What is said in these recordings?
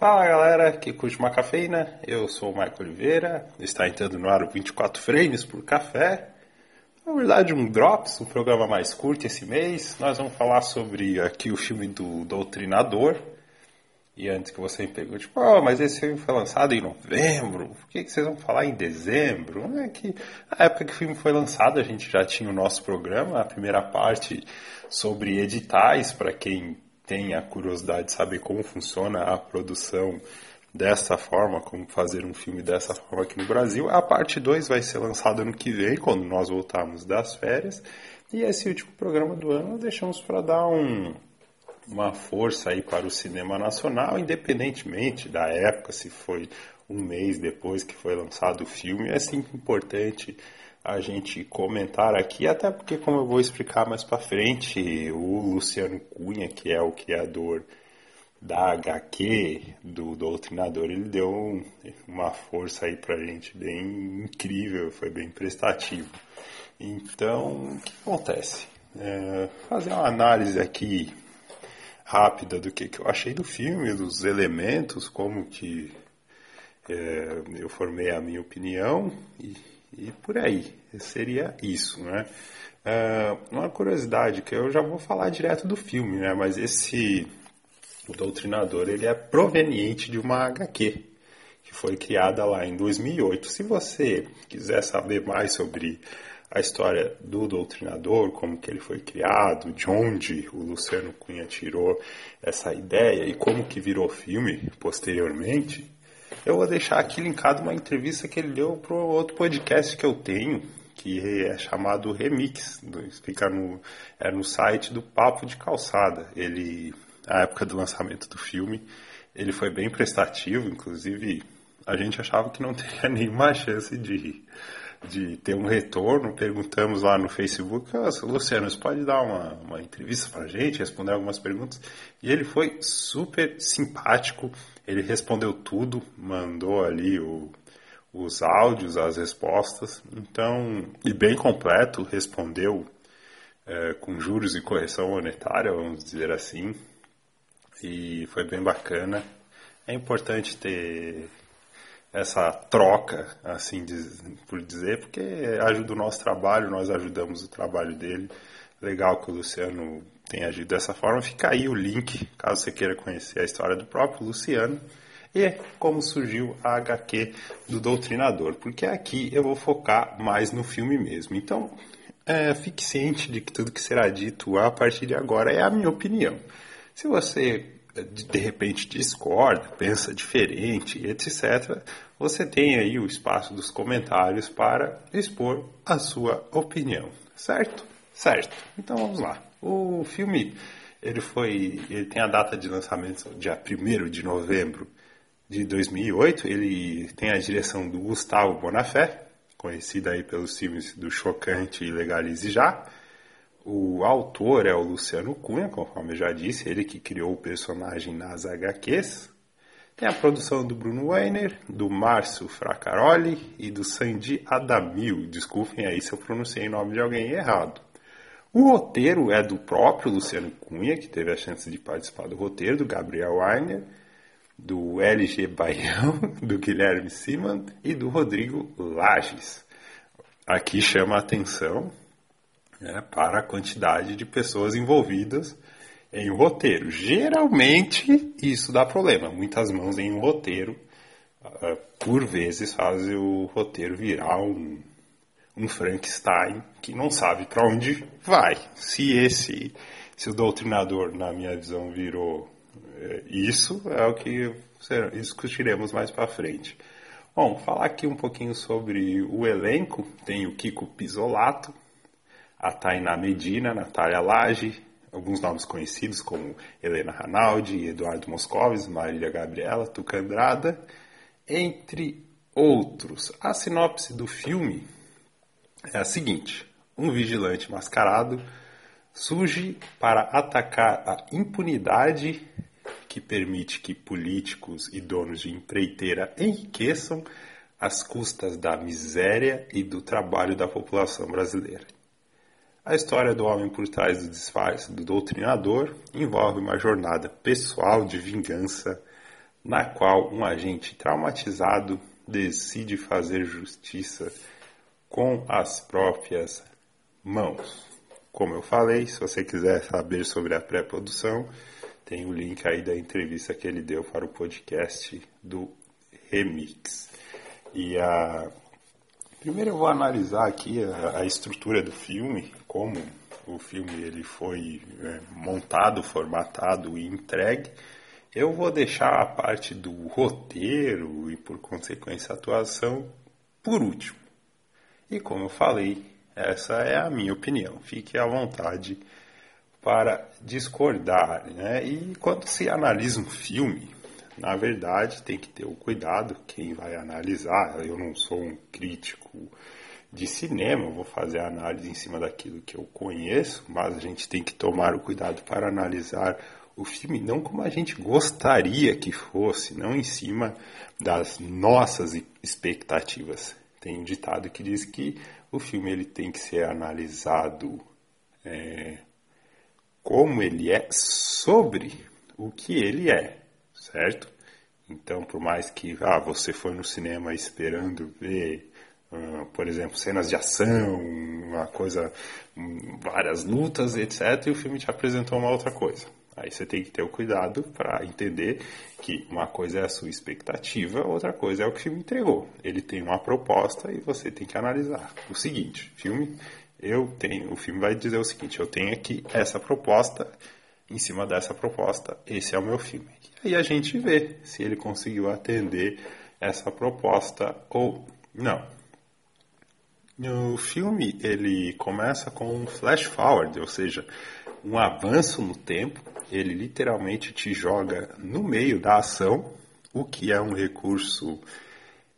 Fala galera que curte uma cafeína, eu sou o Marco Oliveira, está entrando no ar 24 frames por café. Na verdade, um Drops, um programa mais curto esse mês. Nós vamos falar sobre aqui o filme do Doutrinador. E antes que você me pergunte, oh, mas esse filme foi lançado em novembro, por que, que vocês vão falar em dezembro? É que na época que o filme foi lançado, a gente já tinha o nosso programa, a primeira parte sobre editais, para quem tem a curiosidade de saber como funciona a produção dessa forma, como fazer um filme dessa forma aqui no Brasil. A parte 2 vai ser lançada no que vem, quando nós voltarmos das férias. E esse último programa do ano deixamos para dar um, uma força aí para o cinema nacional, independentemente da época, se foi um mês depois que foi lançado o filme. É sempre importante a gente comentar aqui, até porque, como eu vou explicar mais para frente, o Luciano Cunha, que é o criador da HQ, do Doutrinador, ele deu uma força aí pra gente bem incrível, foi bem prestativo. Então, o que acontece? É, fazer uma análise aqui rápida do que, que eu achei do filme, dos elementos, como que é, eu formei a minha opinião e e por aí. Seria isso, né? Uh, uma curiosidade que eu já vou falar direto do filme, né? Mas esse o Doutrinador ele é proveniente de uma HQ que foi criada lá em 2008. Se você quiser saber mais sobre a história do Doutrinador, como que ele foi criado, de onde o Luciano Cunha tirou essa ideia e como que virou filme posteriormente, eu vou deixar aqui linkado uma entrevista que ele deu para outro podcast que eu tenho, que é chamado Remix, fica no, é no site do Papo de Calçada. Ele, na época do lançamento do filme, ele foi bem prestativo, inclusive a gente achava que não teria nenhuma chance de, de ter um retorno. Perguntamos lá no Facebook, Luciano, você pode dar uma, uma entrevista para a gente, responder algumas perguntas? E ele foi super simpático, ele respondeu tudo, mandou ali o, os áudios, as respostas, então, e bem completo, respondeu é, com juros e correção monetária, vamos dizer assim, e foi bem bacana. É importante ter essa troca, assim por dizer, porque ajuda o nosso trabalho, nós ajudamos o trabalho dele. Legal que o Luciano tenha agido dessa forma. Fica aí o link, caso você queira conhecer a história do próprio Luciano e como surgiu a HQ do Doutrinador, porque aqui eu vou focar mais no filme mesmo. Então, é, fique ciente de que tudo que será dito a partir de agora é a minha opinião. Se você de repente discorda, pensa diferente, etc., você tem aí o espaço dos comentários para expor a sua opinião, certo? Certo. Então vamos lá. O filme ele foi, ele tem a data de lançamento dia 1 de novembro de 2008. Ele tem a direção do Gustavo Bonafé, conhecido aí pelos filmes do Chocante e Legalize Já. O autor é o Luciano Cunha, conforme eu já disse, ele que criou o personagem nas HQs. Tem a produção do Bruno Weiner, do Márcio Fracaroli e do Sandy Adamil. Desculpem aí se eu pronunciei o nome de alguém errado. O roteiro é do próprio Luciano Cunha, que teve a chance de participar do roteiro, do Gabriel Weiner, do LG Baião, do Guilherme Siman e do Rodrigo Lages. Aqui chama a atenção né, para a quantidade de pessoas envolvidas em um roteiro. Geralmente isso dá problema. Muitas mãos em um roteiro, uh, por vezes, fazem o roteiro virar um, um Frankenstein que não sabe para onde vai. Se esse, se o doutrinador, na minha visão, virou uh, isso, é o que discutiremos mais para frente. Bom, falar aqui um pouquinho sobre o elenco. Tem o Kiko Pisolato, a Tainá Medina, Natália Lage, alguns nomes conhecidos como Helena Ranaldi, Eduardo Moscovis, Marília Gabriela, Tuca Andrada, entre outros. A sinopse do filme é a seguinte: um vigilante mascarado surge para atacar a impunidade que permite que políticos e donos de empreiteira enriqueçam às custas da miséria e do trabalho da população brasileira. A história do homem por trás do disfarce do doutrinador envolve uma jornada pessoal de vingança na qual um agente traumatizado decide fazer justiça com as próprias mãos. Como eu falei, se você quiser saber sobre a pré-produção, tem o link aí da entrevista que ele deu para o podcast do Remix. E a primeiro eu vou analisar aqui a, a estrutura do filme, como o filme ele foi é, montado, formatado e entregue. Eu vou deixar a parte do roteiro e, por consequência, a atuação por último. E como eu falei, essa é a minha opinião. Fique à vontade para discordar. Né? E quando se analisa um filme, na verdade tem que ter o cuidado, quem vai analisar, eu não sou um crítico de cinema, vou fazer a análise em cima daquilo que eu conheço, mas a gente tem que tomar o cuidado para analisar o filme não como a gente gostaria que fosse, não em cima das nossas expectativas. Tem um ditado que diz que o filme ele tem que ser analisado é, como ele é sobre o que ele é, certo? Então, por mais que ah, você foi no cinema esperando ver, por exemplo, cenas de ação, uma coisa, um, várias lutas, etc., e o filme te apresentou uma outra coisa. Aí você tem que ter o cuidado para entender que uma coisa é a sua expectativa, outra coisa é o que o filme entregou. Ele tem uma proposta e você tem que analisar. O seguinte, filme, eu tenho, o filme vai dizer o seguinte, eu tenho aqui essa proposta, em cima dessa proposta, esse é o meu filme. E aí a gente vê se ele conseguiu atender essa proposta ou não. O filme ele começa com um flash forward, ou seja, um avanço no tempo ele literalmente te joga no meio da ação, o que é um recurso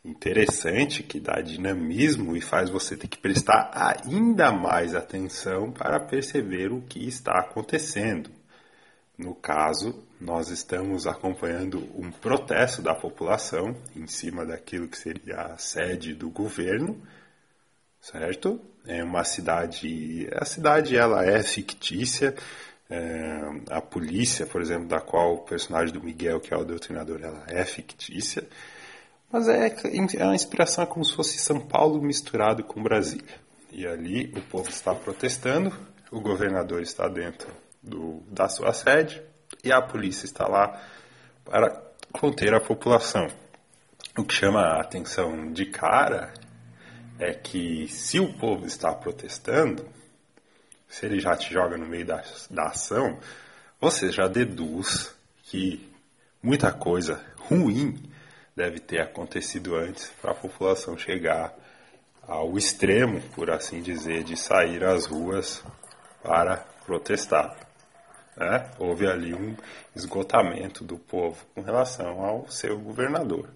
interessante, que dá dinamismo e faz você ter que prestar ainda mais atenção para perceber o que está acontecendo. No caso, nós estamos acompanhando um protesto da população em cima daquilo que seria a sede do governo, certo? É uma cidade, a cidade ela é fictícia, é, a polícia, por exemplo, da qual o personagem do Miguel, que é o doutrinador, ela é fictícia. Mas é, é uma inspiração é como se fosse São Paulo misturado com Brasília. E ali o povo está protestando, o governador está dentro do, da sua sede e a polícia está lá para conter a população. O que chama a atenção de cara é que se o povo está protestando, se ele já te joga no meio da, da ação, você já deduz que muita coisa ruim deve ter acontecido antes para a população chegar ao extremo, por assim dizer, de sair às ruas para protestar. Né? Houve ali um esgotamento do povo com relação ao seu governador.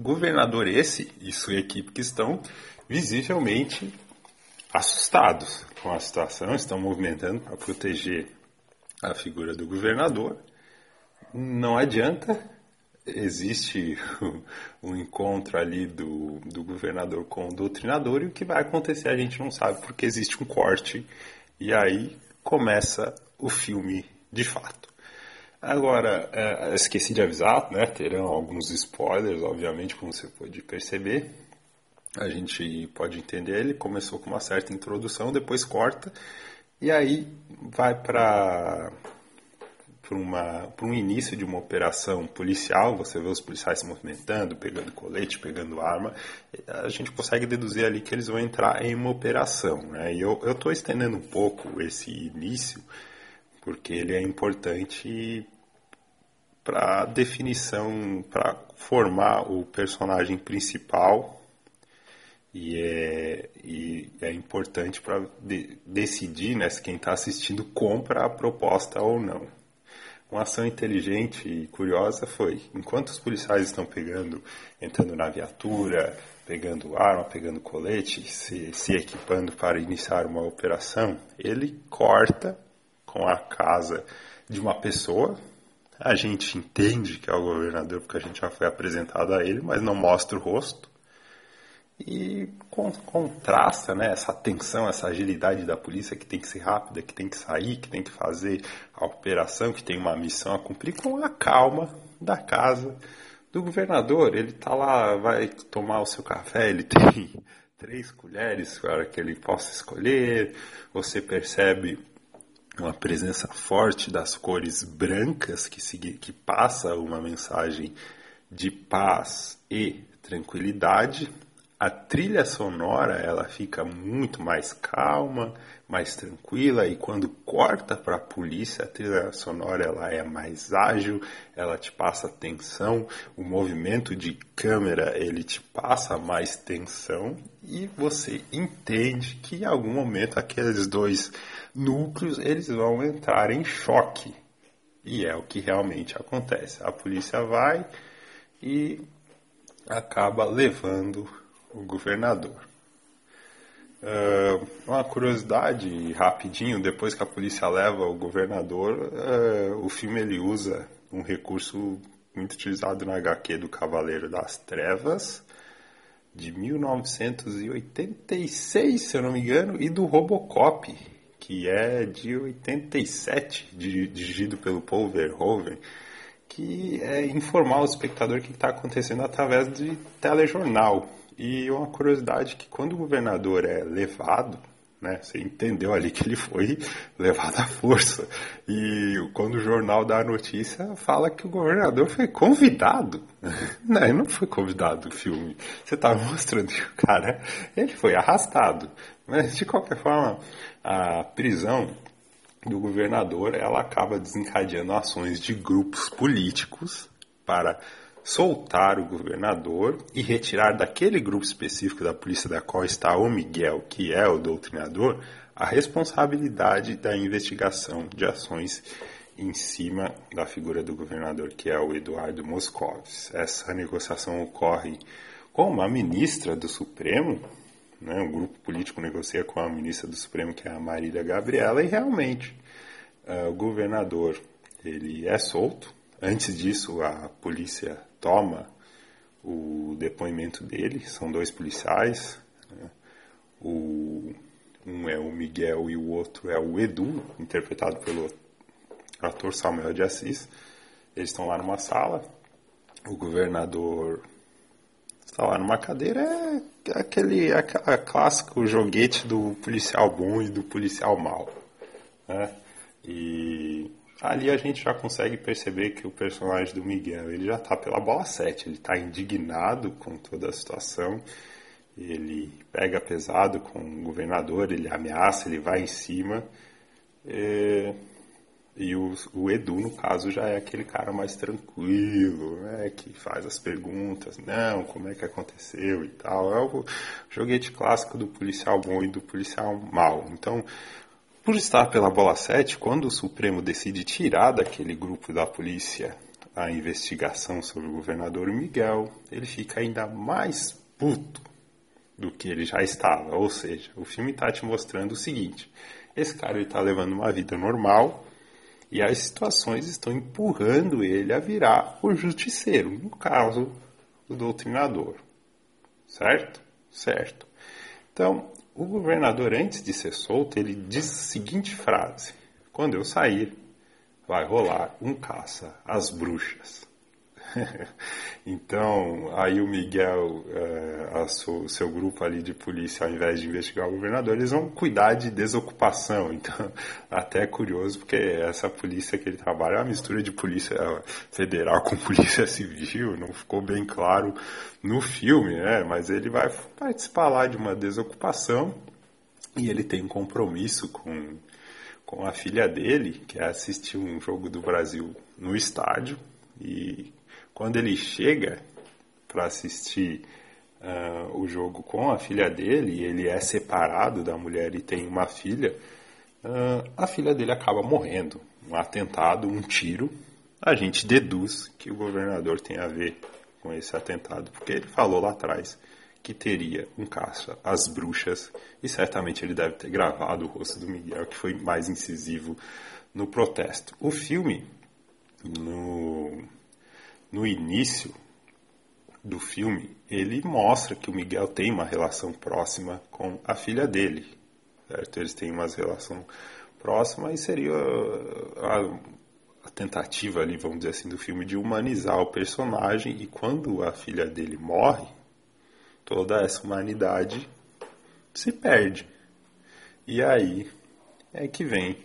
Governador esse e sua equipe que estão visivelmente assustados com a situação, estão movimentando para proteger a figura do governador. Não adianta, existe um encontro ali do, do governador com o doutrinador e o que vai acontecer a gente não sabe porque existe um corte e aí começa o filme de fato. Agora, é, esqueci de avisar, né? Terão alguns spoilers, obviamente, como você pode perceber a gente pode entender, ele começou com uma certa introdução, depois corta, e aí vai para para um início de uma operação policial, você vê os policiais se movimentando, pegando colete, pegando arma, a gente consegue deduzir ali que eles vão entrar em uma operação. Né? E eu estou estendendo um pouco esse início, porque ele é importante para definição, para formar o personagem principal e é, e é importante para de, decidir né, se quem está assistindo compra a proposta ou não. Uma ação inteligente e curiosa foi, enquanto os policiais estão pegando, entrando na viatura, pegando arma, pegando colete, se, se equipando para iniciar uma operação, ele corta com a casa de uma pessoa. A gente entende que é o governador porque a gente já foi apresentado a ele, mas não mostra o rosto e contrasta né, essa tensão, essa agilidade da polícia que tem que ser rápida, que tem que sair, que tem que fazer a operação, que tem uma missão a cumprir, com a calma da casa do governador. Ele está lá, vai tomar o seu café, ele tem três colheres para que ele possa escolher. Você percebe uma presença forte das cores brancas que, que passa uma mensagem de paz e tranquilidade. A trilha sonora ela fica muito mais calma, mais tranquila e quando corta para a polícia a trilha sonora ela é mais ágil, ela te passa tensão, o movimento de câmera ele te passa mais tensão e você entende que em algum momento aqueles dois núcleos eles vão entrar em choque e é o que realmente acontece. A polícia vai e acaba levando o governador. Uh, uma curiosidade rapidinho, depois que a polícia leva o governador, uh, o filme ele usa um recurso muito utilizado na HQ do Cavaleiro das Trevas, de 1986, se eu não me engano, e do Robocop, que é de 87, dirigido pelo Paul Verhoeven, que é informar o espectador o que está acontecendo através de telejornal. E uma curiosidade que quando o governador é levado, né, você entendeu ali que ele foi levado à força. E quando o jornal dá a notícia, fala que o governador foi convidado. Não, ele não foi convidado do filme. Você estava tá mostrando que o cara, ele foi arrastado. Mas de qualquer forma, a prisão do governador, ela acaba desencadeando ações de grupos políticos para soltar o governador e retirar daquele grupo específico da polícia da qual está o Miguel, que é o doutrinador, a responsabilidade da investigação de ações em cima da figura do governador, que é o Eduardo Moscovis. Essa negociação ocorre com uma ministra do Supremo, né, um grupo político negocia com a ministra do Supremo, que é a Marília Gabriela, e realmente uh, o governador ele é solto. Antes disso, a polícia toma o depoimento dele, são dois policiais, né? o, um é o Miguel e o outro é o Edu, interpretado pelo ator Samuel de Assis. Eles estão lá numa sala, o governador está lá numa cadeira, é aquele é clássico joguete do policial bom e do policial mau. Né? E ali a gente já consegue perceber que o personagem do Miguel ele já está pela bola 7, ele está indignado com toda a situação, ele pega pesado com o governador, ele ameaça, ele vai em cima. E, e o, o, Edu, no caso, já é aquele cara mais tranquilo, né, que faz as perguntas, não, como é que aconteceu e tal. É o joguete clássico do policial bom e do policial mau. Então, por estar pela bola 7, quando o Supremo decide tirar daquele grupo da polícia a investigação sobre o governador Miguel, ele fica ainda mais puto do que ele já estava. Ou seja, o filme está te mostrando o seguinte: esse cara está levando uma vida normal e as situações estão empurrando ele a virar o justiceiro, no caso, o doutrinador. Certo? Certo. Então, o governador, antes de ser solto, ele diz a seguinte frase: Quando eu sair, vai rolar um caça às bruxas. então, aí o Miguel, é, o seu grupo ali de polícia, ao invés de investigar o governador, eles vão cuidar de desocupação. Então, até é curioso, porque essa polícia que ele trabalha é uma mistura de polícia federal com polícia civil, não ficou bem claro no filme, né? Mas ele vai participar lá de uma desocupação e ele tem um compromisso com, com a filha dele, que é assistir um jogo do Brasil no estádio. E quando ele chega para assistir uh, o jogo com a filha dele, ele é separado da mulher e tem uma filha, uh, a filha dele acaba morrendo. Um atentado, um tiro. A gente deduz que o governador tem a ver com esse atentado, porque ele falou lá atrás que teria um caça às bruxas e certamente ele deve ter gravado o rosto do Miguel, que foi mais incisivo no protesto. O filme, no, no início, do filme, ele mostra que o Miguel tem uma relação próxima com a filha dele, certo? Eles têm uma relação próxima e seria a, a tentativa ali, vamos dizer assim, do filme de humanizar o personagem e quando a filha dele morre, toda essa humanidade se perde. E aí é que vem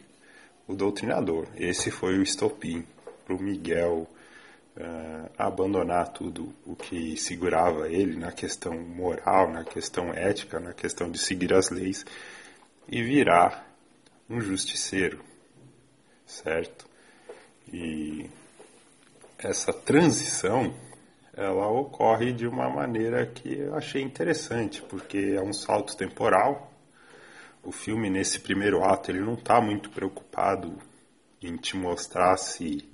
o doutrinador. Esse foi o estopim para o Miguel uh, abandonar tudo o que segurava ele na questão moral, na questão ética, na questão de seguir as leis e virar um justiceiro, certo? E essa transição ela ocorre de uma maneira que eu achei interessante, porque é um salto temporal. O filme, nesse primeiro ato, ele não está muito preocupado em te mostrar se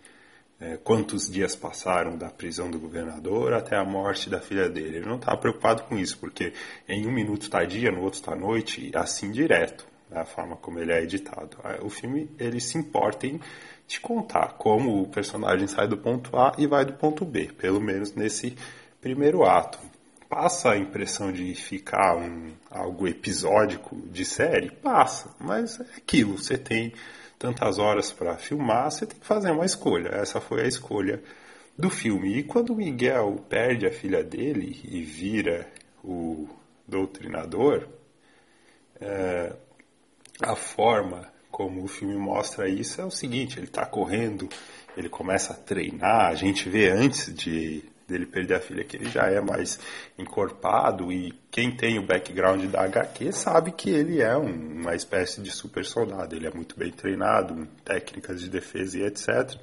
é, quantos dias passaram da prisão do governador até a morte da filha dele. Ele não está preocupado com isso, porque em um minuto está dia, no outro está noite, assim direto, né, a forma como ele é editado. O filme ele se importa em te contar como o personagem sai do ponto A e vai do ponto B, pelo menos nesse primeiro ato. Passa a impressão de ficar um, algo episódico de série? Passa, mas é aquilo, você tem tantas horas para filmar, você tem que fazer uma escolha. Essa foi a escolha do filme. E quando Miguel perde a filha dele e vira o doutrinador, é, a forma como o filme mostra isso é o seguinte: ele está correndo, ele começa a treinar. A gente vê antes de dele perder a filha que ele já é mais encorpado e quem tem o background da HQ sabe que ele é um, uma espécie de super soldado. Ele é muito bem treinado, técnicas de defesa e etc.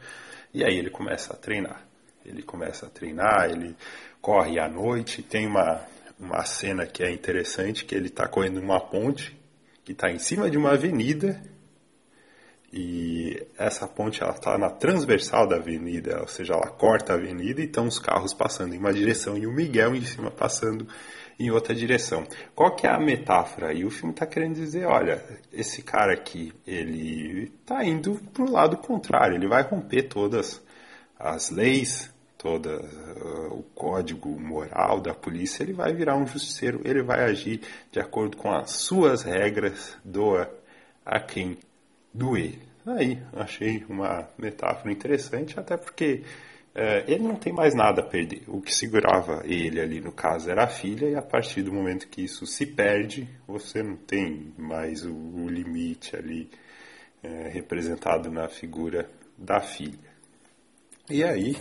E aí ele começa a treinar. Ele começa a treinar, ele corre à noite. Tem uma, uma cena que é interessante que ele está correndo numa ponte que está em cima de uma avenida e essa ponte ela está na transversal da avenida, ou seja, ela corta a avenida e estão os carros passando em uma direção e o Miguel em cima passando em outra direção. Qual que é a metáfora? E o filme está querendo dizer, olha, esse cara aqui, ele está indo para o lado contrário, ele vai romper todas as leis, todo uh, o código moral da polícia, ele vai virar um justiceiro, ele vai agir de acordo com as suas regras, doa a quem doer. Aí, achei uma metáfora interessante, até porque é, ele não tem mais nada a perder. O que segurava ele ali, no caso, era a filha, e a partir do momento que isso se perde, você não tem mais o, o limite ali é, representado na figura da filha. E aí,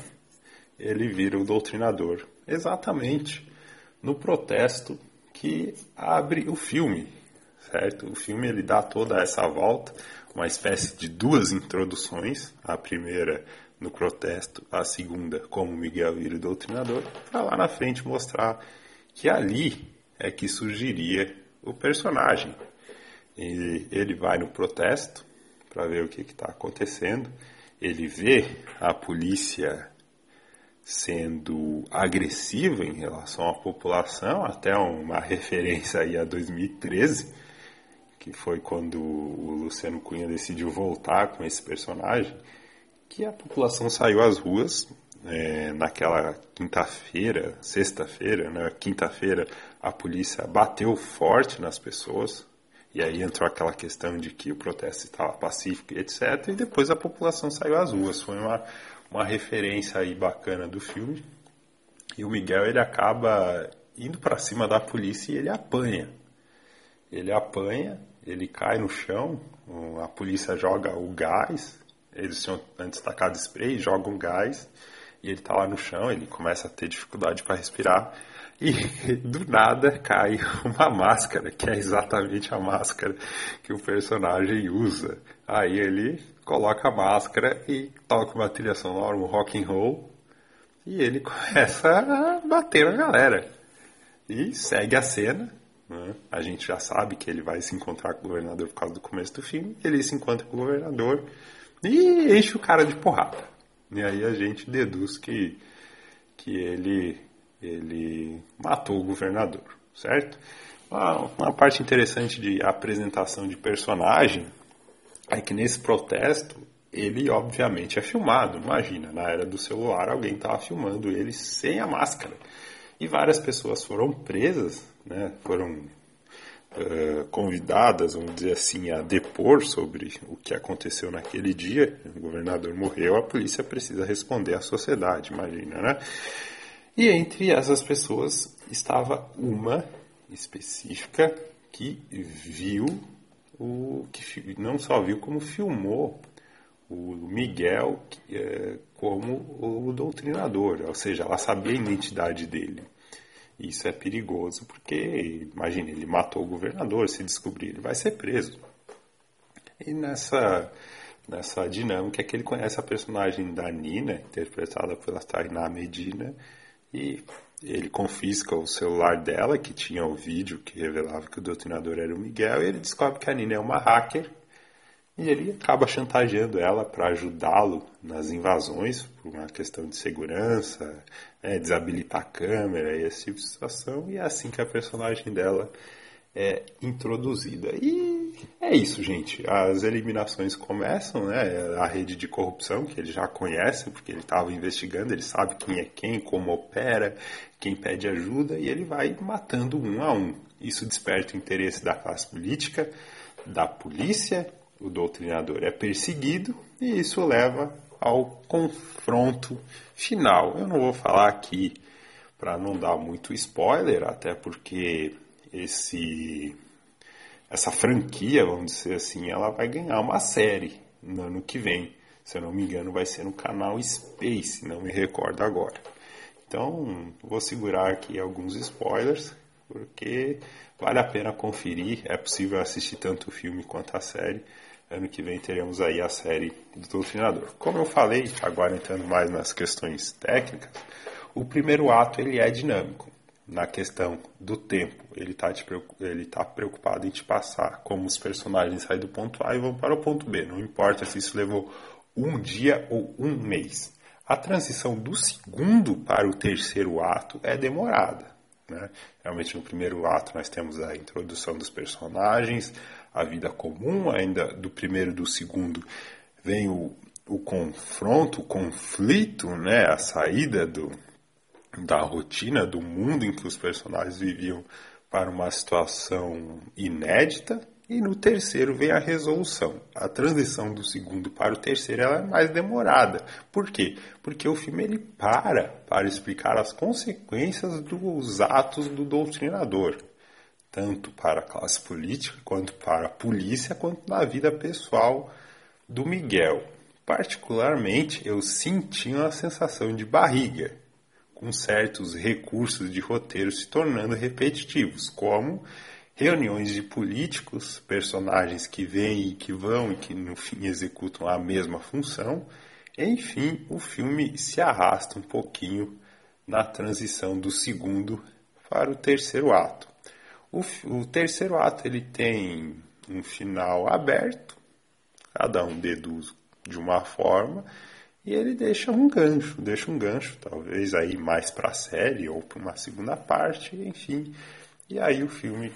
ele vira o doutrinador, exatamente no protesto que abre o filme, certo? O filme ele dá toda essa volta uma espécie de duas introduções, a primeira no protesto, a segunda como Miguel vira doutrinador, para lá na frente mostrar que ali é que surgiria o personagem. E ele vai no protesto para ver o que está acontecendo, ele vê a polícia sendo agressiva em relação à população, até uma referência aí a 2013, que foi quando o Luciano Cunha decidiu voltar com esse personagem, que a população saiu às ruas é, naquela quinta-feira, sexta-feira, né, quinta-feira, a polícia bateu forte nas pessoas, e aí entrou aquela questão de que o protesto estava pacífico e etc. E depois a população saiu às ruas. Foi uma, uma referência aí bacana do filme. E o Miguel ele acaba indo para cima da polícia e ele apanha. Ele apanha ele cai no chão, a polícia joga o gás, eles tinham antes tacado spray, jogam gás, e ele está lá no chão, ele começa a ter dificuldade para respirar, e do nada cai uma máscara, que é exatamente a máscara que o personagem usa. Aí ele coloca a máscara e toca uma trilha sonora, um rock and roll, e ele começa a bater na galera. E segue a cena, né? A gente já sabe que ele vai se encontrar com o governador por causa do começo do filme. Ele se encontra com o governador e enche o cara de porrada. E aí a gente deduz que, que ele, ele matou o governador, certo? Uma, uma parte interessante de apresentação de personagem é que nesse protesto ele obviamente é filmado. Imagina, na era do celular alguém estava filmando ele sem a máscara. E várias pessoas foram presas, né, foram uh, convidadas, vamos dizer assim, a depor sobre o que aconteceu naquele dia. O governador morreu, a polícia precisa responder à sociedade, imagina, né? E entre essas pessoas estava uma específica que viu o que não só viu como filmou o Miguel é, como o doutrinador, ou seja, ela sabia a identidade dele. Isso é perigoso porque, imagine, ele matou o governador, se descobrir, ele vai ser preso. E nessa, nessa dinâmica é que ele conhece a personagem da Nina, interpretada pela Tainá Medina, e ele confisca o celular dela, que tinha o vídeo que revelava que o doutrinador era o Miguel, e ele descobre que a Nina é uma hacker, e ele acaba chantageando ela para ajudá-lo nas invasões, por uma questão de segurança, né, desabilitar a câmera e esse tipo de situação, e é assim que a personagem dela é introduzida. E é isso, gente. As eliminações começam, né? A rede de corrupção, que ele já conhece, porque ele estava investigando, ele sabe quem é quem, como opera, quem pede ajuda, e ele vai matando um a um. Isso desperta o interesse da classe política, da polícia, o doutrinador é perseguido, e isso leva ao confronto final. Eu não vou falar aqui para não dar muito spoiler, até porque esse essa franquia, vamos dizer assim, ela vai ganhar uma série no ano que vem. Se eu não me engano, vai ser no canal Space, não me recordo agora. Então, vou segurar aqui alguns spoilers, porque vale a pena conferir. É possível assistir tanto o filme quanto a série. Ano que vem teremos aí a série do Doutrinador. Como eu falei, agora entrando mais nas questões técnicas, o primeiro ato ele é dinâmico na questão do tempo. Ele está tá preocupado em te passar como os personagens saem do ponto A e vão para o ponto B. Não importa se isso levou um dia ou um mês. A transição do segundo para o terceiro ato é demorada. Né? Realmente, no primeiro ato, nós temos a introdução dos personagens, a vida comum, ainda do primeiro e do segundo vem o, o confronto, o conflito, né? a saída do, da rotina, do mundo em que os personagens viviam para uma situação inédita. E no terceiro vem a resolução. A transição do segundo para o terceiro ela é mais demorada. Por quê? Porque o filme ele para para explicar as consequências dos atos do doutrinador, tanto para a classe política, quanto para a polícia, quanto na vida pessoal do Miguel. Particularmente, eu senti uma sensação de barriga com certos recursos de roteiro se tornando repetitivos, como reuniões de políticos, personagens que vêm e que vão e que no fim executam a mesma função. Enfim, o filme se arrasta um pouquinho na transição do segundo para o terceiro ato. O, o terceiro ato ele tem um final aberto, cada um deduz de uma forma, e ele deixa um gancho, deixa um gancho, talvez aí mais para a série ou para uma segunda parte, enfim. E aí o filme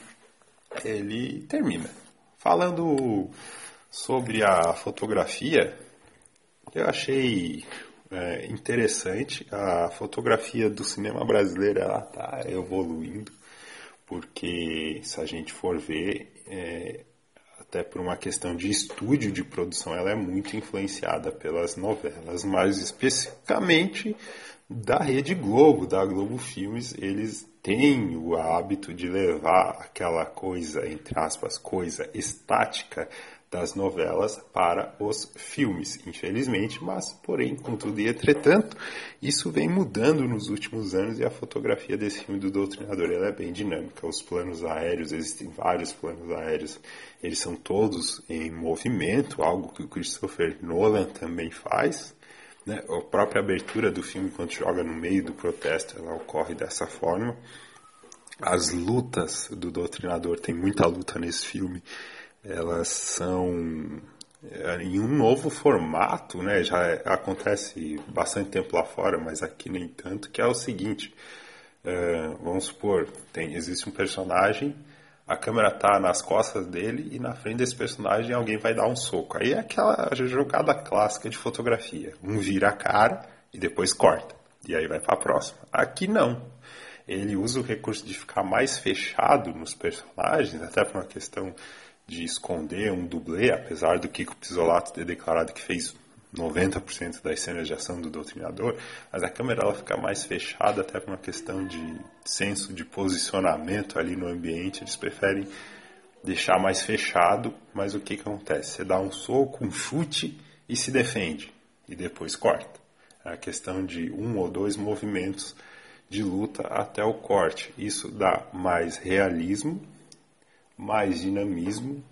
ele termina. Falando sobre a fotografia, eu achei é, interessante a fotografia do cinema brasileiro, ela está evoluindo, porque se a gente for ver, é, até por uma questão de estúdio de produção, ela é muito influenciada pelas novelas, mais especificamente da Rede Globo, da Globo Filmes, eles têm o hábito de levar aquela coisa, entre aspas, coisa estática das novelas para os filmes, infelizmente, mas, porém, contudo e entretanto, isso vem mudando nos últimos anos e a fotografia desse filme do Doutrinador é bem dinâmica. Os planos aéreos, existem vários planos aéreos, eles são todos em movimento, algo que o Christopher Nolan também faz. Né? A própria abertura do filme, quando joga no meio do protesto, ela ocorre dessa forma. As lutas do Doutrinador, tem muita luta nesse filme, elas são é, em um novo formato, né? Já acontece bastante tempo lá fora, mas aqui nem tanto, que é o seguinte, é, vamos supor, tem, existe um personagem, a câmera tá nas costas dele e na frente desse personagem alguém vai dar um soco. Aí é aquela jogada clássica de fotografia. Um vira a cara e depois corta. E aí vai para a próxima. Aqui não ele usa o recurso de ficar mais fechado nos personagens, até por uma questão de esconder um dublê, apesar do Kiko Pisolato ter declarado que fez 90% das cenas de ação do doutrinador, mas a câmera ela fica mais fechada até por uma questão de senso de posicionamento ali no ambiente, eles preferem deixar mais fechado, mas o que, acontece? Você dá um soco, um chute e se defende, e depois corta. É a questão de um ou dois movimentos de luta até o corte. Isso dá mais realismo, mais dinamismo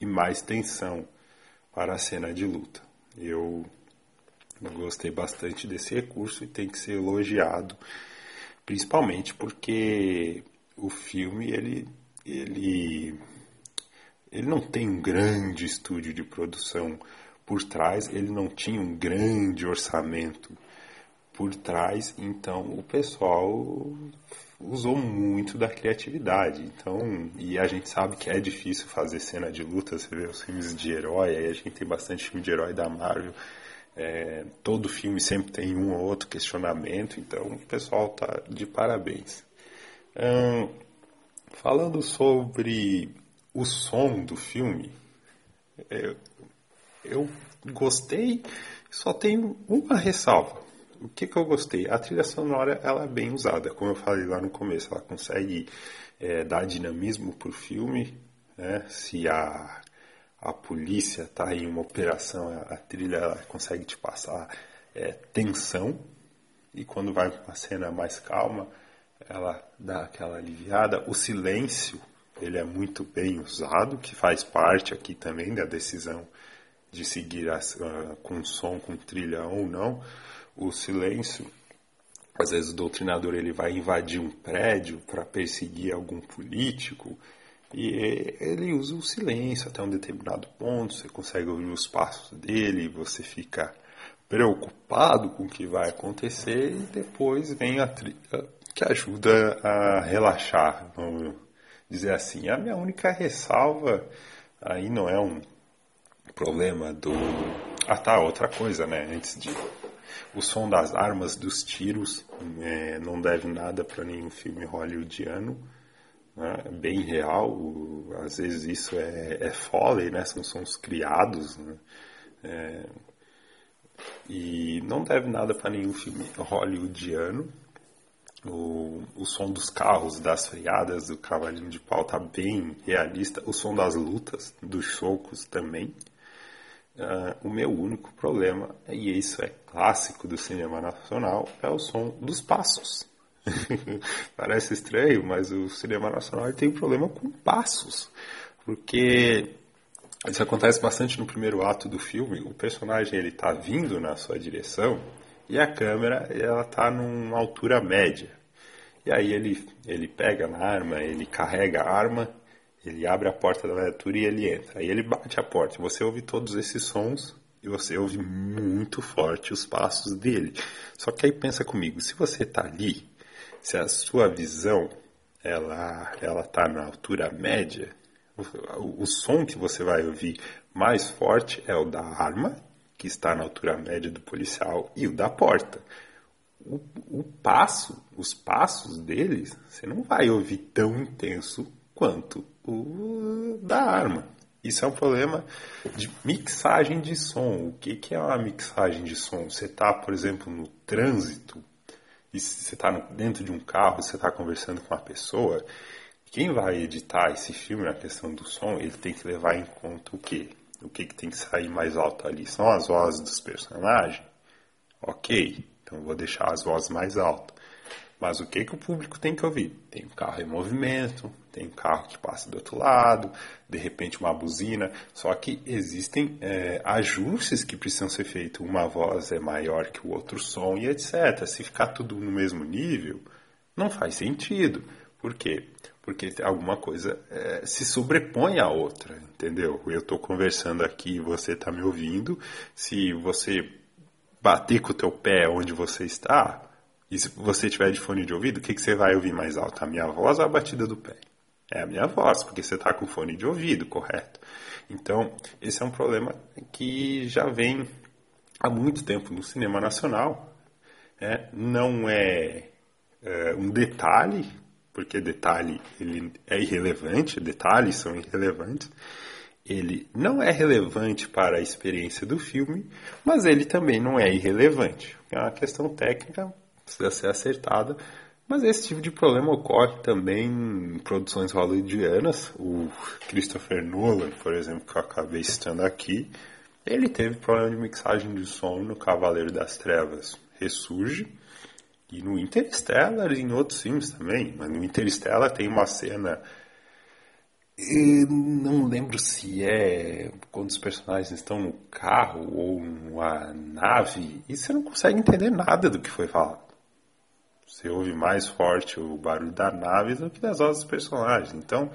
e mais tensão para a cena de luta. Eu gostei bastante desse recurso e tem que ser elogiado, principalmente porque o filme ele, ele ele não tem um grande estúdio de produção por trás, ele não tinha um grande orçamento por trás, então o pessoal usou muito da criatividade. Então, e a gente sabe que é difícil fazer cena de luta, você vê os filmes de herói, aí a gente tem bastante filme de herói da Marvel. É, todo filme sempre tem um ou outro questionamento, então o pessoal tá de parabéns. Hum, falando sobre o som do filme, é, eu gostei, só tenho uma ressalva. O que, que eu gostei? A trilha sonora ela é bem usada, como eu falei lá no começo, ela consegue é, dar dinamismo para o filme. Né? Se a, a polícia está em uma operação, a, trilha ela consegue te passar é, tensão. E quando vai para uma cena mais calma, ela dá aquela aliviada. O silêncio ele é muito bem usado, que faz parte aqui também da decisão de seguir as, uh, com som, com trilha ou não. O silêncio, às vezes o doutrinador ele vai invadir um prédio para perseguir algum político e ele usa o silêncio até um determinado ponto, você consegue ouvir os passos dele, você fica preocupado com o que vai acontecer e depois vem a trilha que ajuda a relaxar, vamos dizer assim. A minha única ressalva aí não é um problema do. Ah tá, outra coisa, né? Antes de. O som das armas, dos tiros, é, não deve nada para nenhum filme hollywoodiano. Né? Bem real, às vezes isso é, é foley, né? São sons criados. Né? É, e não deve nada para nenhum filme hollywoodiano. O, o som dos carros, das freadas do cavalinho de pau tá bem realista. O som das lutas, dos socos também. Uh, o meu único problema, e isso é clássico do cinema nacional, é o som dos passos. Parece estranho, mas o cinema nacional tem um problema com passos. Porque isso acontece bastante no primeiro ato do filme. O personagem ele está vindo na sua direção e a câmera ela tá numa altura média. E aí ele, ele pega na arma, ele carrega a arma, ele abre a porta da viatura e ele entra. Aí ele bate a porta. Você ouve todos esses sons e você ouve muito forte os passos dele. Só que aí pensa comigo, se você está ali, se a sua visão ela ela tá na altura média, o, o som que você vai ouvir mais forte é o da arma que está na altura média do policial, e o da porta. O, o passo, os passos deles, você não vai ouvir tão intenso quanto o da arma. Isso é um problema de mixagem de som. O que, que é uma mixagem de som? Você está, por exemplo, no trânsito, e você está dentro de um carro, você está conversando com uma pessoa. Quem vai editar esse filme na questão do som, ele tem que levar em conta o quê? o que, que tem que sair mais alto ali? São as vozes dos personagens? Ok, então vou deixar as vozes mais altas. Mas o que, que o público tem que ouvir? Tem um carro em movimento, tem um carro que passa do outro lado, de repente uma buzina. Só que existem é, ajustes que precisam ser feitos. Uma voz é maior que o outro som e etc. Se ficar tudo no mesmo nível, não faz sentido. Por quê? porque alguma coisa é, se sobrepõe à outra, entendeu? Eu estou conversando aqui, você está me ouvindo. Se você bater com o teu pé onde você está, e se você tiver de fone de ouvido, o que, que você vai ouvir mais alto? A minha voz ou a batida do pé? É a minha voz, porque você está com fone de ouvido, correto? Então, esse é um problema que já vem há muito tempo no cinema nacional. É, não é é, um detalhe, porque detalhe ele é irrelevante, detalhes são irrelevantes. Ele não é relevante para a experiência do filme, mas ele também não é irrelevante. É uma questão técnica, precisa ser acertada, mas esse tipo de problema ocorre também em produções hollywoodianas. O Christopher Nolan, por exemplo, que eu acabei citando aqui, ele teve problema de mixagem de som no Cavaleiro das Trevas Ressurge e no Interstellar e em outros filmes também. Mas no Interstellar tem uma cena. Eu não lembro se é quando os personagens estão no carro ou na nave e você não consegue entender nada do que foi falado. Você ouve mais forte o barulho da nave do que das outros personagens. Então,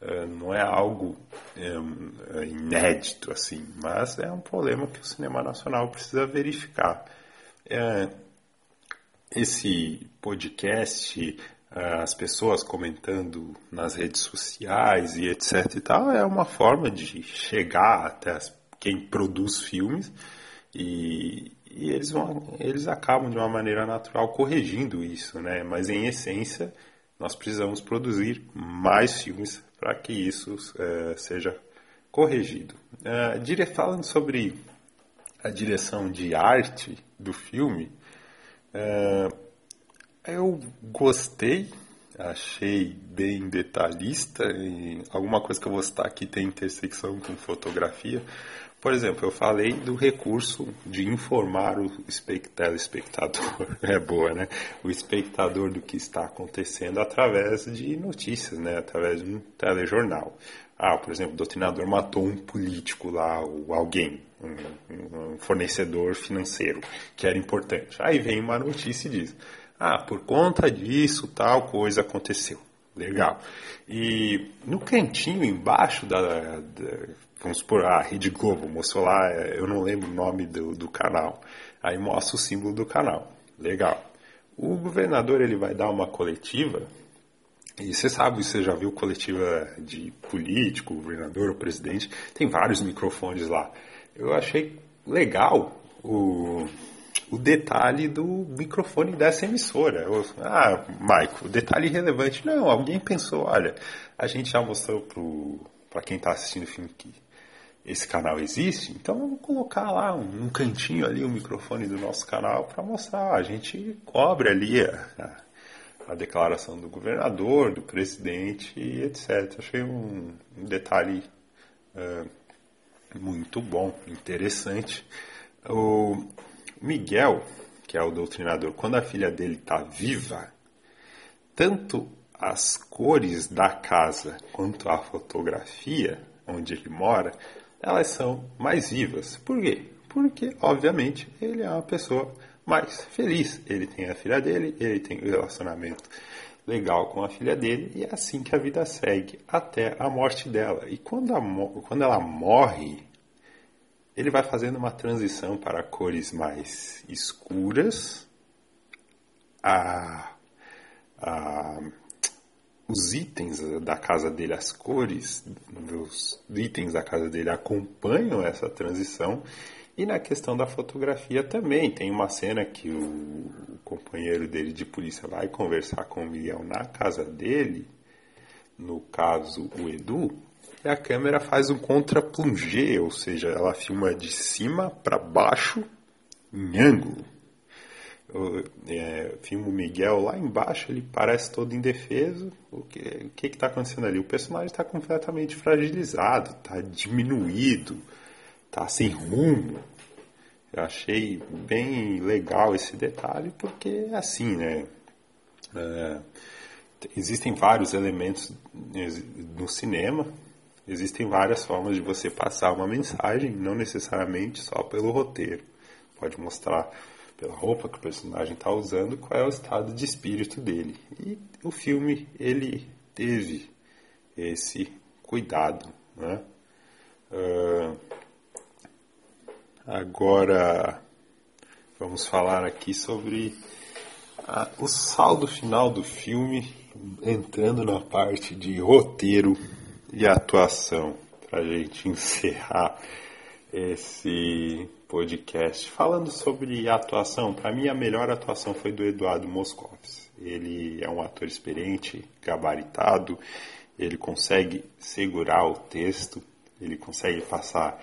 eh, não é algo é, inédito assim, mas é um problema que o cinema nacional precisa verificar. É, esse podcast, as pessoas comentando nas redes sociais e etc e tal, é uma forma de chegar até quem produz filmes e, e eles, vão, eles acabam de uma maneira natural corrigindo isso, né? Mas em essência, nós precisamos produzir mais filmes para que isso é, seja corrigido. É, falando sobre a direção de arte do filme, é, eu gostei, achei bem detalhista, alguma coisa que eu vou citar aqui tem intersecção com fotografia. Por exemplo, eu falei do recurso de informar o telespectador, é boa, né? O espectador do que está acontecendo através de notícias, né? Através de um telejornal. Ah, por exemplo, o doutrinador matou um político lá, ou alguém, um, um fornecedor financeiro, que era importante. Aí vem uma notícia e diz, ah, por conta disso, tal coisa aconteceu. Legal. E no cantinho embaixo da, da vamos supor, a Rede Globo mostrou lá, eu não lembro o nome do, do canal. Aí mostra o símbolo do canal. Legal. O governador ele vai dar uma coletiva e você sabe, você já viu coletiva de político, governador ou presidente, tem vários microfones lá. Eu achei legal o, o detalhe do microfone dessa emissora. Eu, ah, Maico, detalhe relevante. Não, alguém pensou, olha, a gente já mostrou para quem está assistindo o filme que esse canal existe, então vamos colocar lá um, um cantinho ali o microfone do nosso canal para mostrar. A gente cobre ali a, a a declaração do governador, do presidente, etc. Achei um, um detalhe uh, muito bom, interessante. O Miguel, que é o doutrinador, quando a filha dele está viva, tanto as cores da casa quanto a fotografia onde ele mora, elas são mais vivas. Por quê? Porque, obviamente, ele é uma pessoa mais feliz. Ele tem a filha dele, ele tem um relacionamento legal com a filha dele e é assim que a vida segue até a morte dela. E quando, a, quando ela morre, ele vai fazendo uma transição para cores mais escuras. A, a, os itens da casa dele, as cores dos itens da casa dele acompanham essa transição e na questão da fotografia também, tem uma cena que o, companheiro dele de polícia vai conversar com o Miguel na casa dele, no caso o Edu, e a câmera faz um contra-plongé, ou seja, ela filma de cima para baixo em ângulo. É, filma o Miguel lá embaixo, ele parece todo indefeso. O que está acontecendo ali? O personagem está completamente fragilizado, está diminuído tá sem rumo. Eu achei bem legal esse detalhe porque é assim, né? É, existem vários elementos no cinema, existem várias formas de você passar uma mensagem, não necessariamente só pelo roteiro. Pode mostrar pela roupa que o personagem está usando qual é o estado de espírito dele. E o filme ele teve esse cuidado, né? Uh, Agora vamos falar aqui sobre a, o saldo final do filme, entrando na parte de roteiro e atuação, para a gente encerrar esse podcast. Falando sobre atuação, para mim a melhor atuação foi do Eduardo Moscovis. ele é um ator experiente, gabaritado, ele consegue segurar o texto, ele consegue passar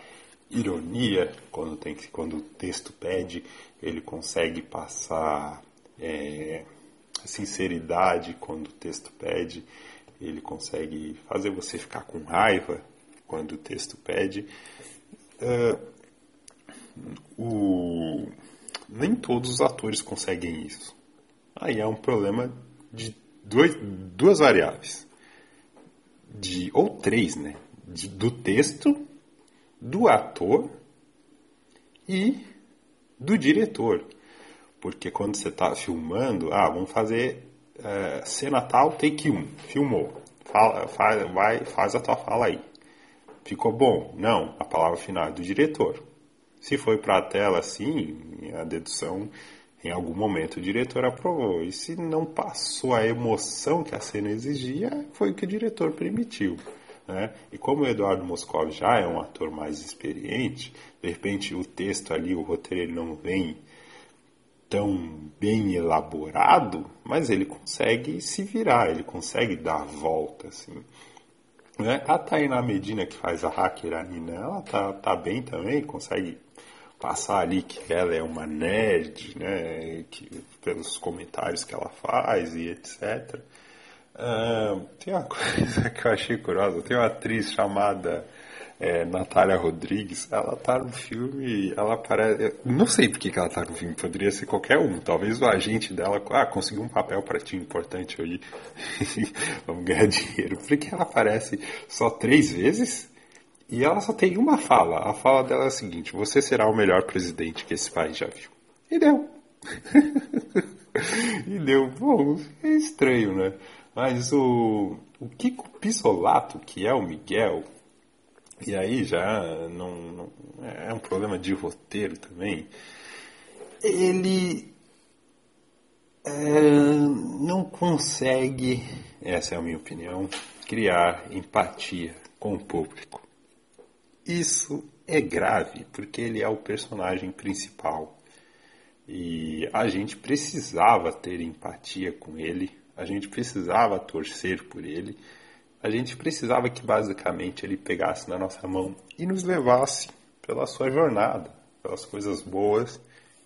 ironia quando, tem, quando o texto pede, ele consegue passar é, sinceridade quando o texto pede, ele consegue fazer você ficar com raiva quando o texto pede. Uh, o, nem todos os atores conseguem isso. Aí é um problema de dois, duas variáveis. De, ou três, né? De, do texto, do ator e do diretor. Porque quando você está filmando, ah, vamos fazer é, cena tal, take 1, filmou. Fala, faz, vai, faz a tua fala aí. Ficou bom? Não, a palavra final é do diretor. Se foi para a tela assim, a dedução em algum momento o diretor aprovou. E se não passou a emoção que a cena exigia, foi o que o diretor permitiu. Né? E como o Eduardo Moscov já é um ator mais experiente, de repente o texto ali, o roteiro, ele não vem tão bem elaborado, mas ele consegue se virar, ele consegue dar a volta, assim. Né? A Tainá Medina, que faz a hacker ali, né? ela tá, tá bem também, consegue passar ali que ela é uma nerd, né? Que, pelos comentários que ela faz e etc. Uh, tem uma coisa que eu achei curiosa, tem uma atriz chamada é, Natália Rodrigues, ela tá no filme, ela parece. Não sei por que, ela tá no filme, poderia ser qualquer um. Talvez o agente dela, ah, conseguiu um papel para ti importante aí, vamos ganhar dinheiro. Porque ela aparece só três vezes e ela só tem uma fala. A fala dela é a seguinte: Você será o melhor presidente que esse país já viu. E deu. e deu. Bom, é estranho, né? Mas o, o Kiko Pisolato, que é o Miguel, e aí já não, não, é um problema de roteiro também. Ele é, não consegue, essa é a minha opinião, criar empatia com o público. Isso é grave porque ele é o personagem principal. E a gente precisava ter empatia com ele, a gente precisava torcer por ele a gente precisava que basicamente ele pegasse na nossa mão e nos levasse pela sua jornada, pelas coisas boas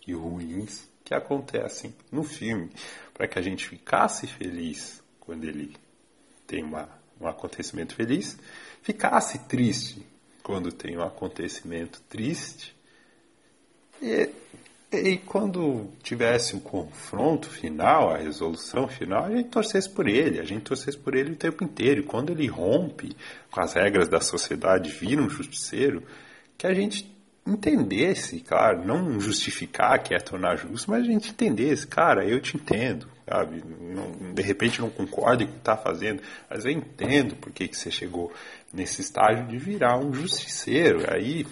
e ruins que acontecem no filme, para que a gente ficasse feliz quando ele tem uma, um acontecimento feliz, ficasse triste quando tem um acontecimento triste e e quando tivesse um confronto final, a resolução final, a gente torcesse por ele, a gente torcesse por ele o tempo inteiro. E quando ele rompe com as regras da sociedade, vira um justiceiro, que a gente entendesse, claro, não justificar que é tornar justo, mas a gente entendesse, cara, eu te entendo, sabe? Não, de repente não concordo com o que está fazendo, mas eu entendo por que, que você chegou nesse estágio de virar um justiceiro. Aí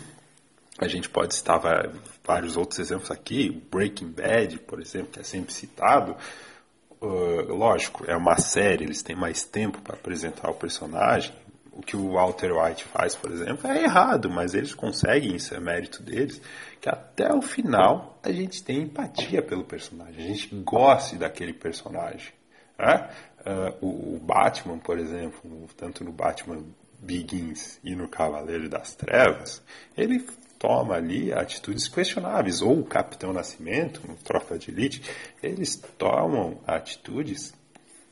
a gente pode citar vários outros exemplos aqui, Breaking Bad, por exemplo, que é sempre citado. Uh, lógico, é uma série, eles têm mais tempo para apresentar o personagem. O que o Walter White faz, por exemplo, é errado, mas eles conseguem, isso é mérito deles, que até o final a gente tem empatia pelo personagem, a gente goste daquele personagem. Né? Uh, o, o Batman, por exemplo, tanto no Batman Begins e no Cavaleiro das Trevas, ele toma ali atitudes questionáveis, ou o Capitão Nascimento, no Tropa de Elite, eles tomam atitudes